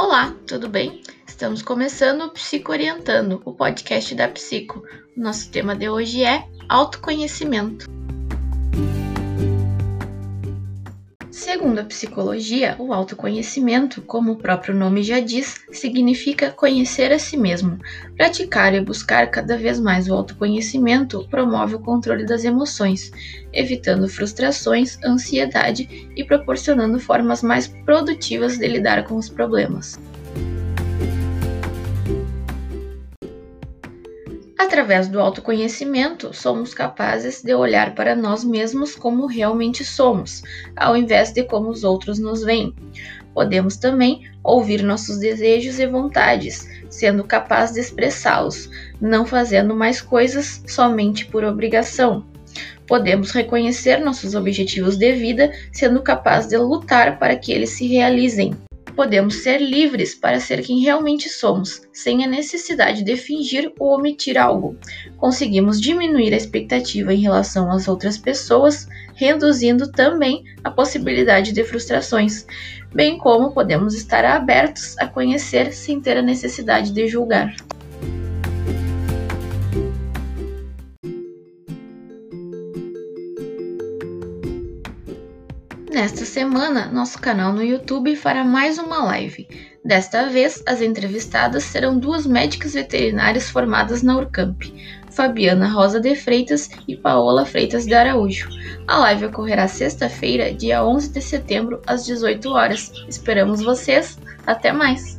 Olá, tudo bem? Estamos começando o Psico Orientando, o podcast da Psico. O nosso tema de hoje é autoconhecimento. Segundo a psicologia, o autoconhecimento, como o próprio nome já diz, significa conhecer a si mesmo. Praticar e buscar cada vez mais o autoconhecimento promove o controle das emoções, evitando frustrações, ansiedade e proporcionando formas mais produtivas de lidar com os problemas. Através do autoconhecimento, somos capazes de olhar para nós mesmos como realmente somos, ao invés de como os outros nos veem. Podemos também ouvir nossos desejos e vontades, sendo capaz de expressá-los, não fazendo mais coisas somente por obrigação. Podemos reconhecer nossos objetivos de vida, sendo capaz de lutar para que eles se realizem podemos ser livres para ser quem realmente somos, sem a necessidade de fingir ou omitir algo. Conseguimos diminuir a expectativa em relação às outras pessoas, reduzindo também a possibilidade de frustrações, bem como podemos estar abertos a conhecer sem ter a necessidade de julgar. Nesta semana, nosso canal no YouTube fará mais uma live. Desta vez, as entrevistadas serão duas médicas veterinárias formadas na Urcamp, Fabiana Rosa de Freitas e Paola Freitas de Araújo. A live ocorrerá sexta-feira, dia 11 de setembro, às 18 horas. Esperamos vocês. Até mais!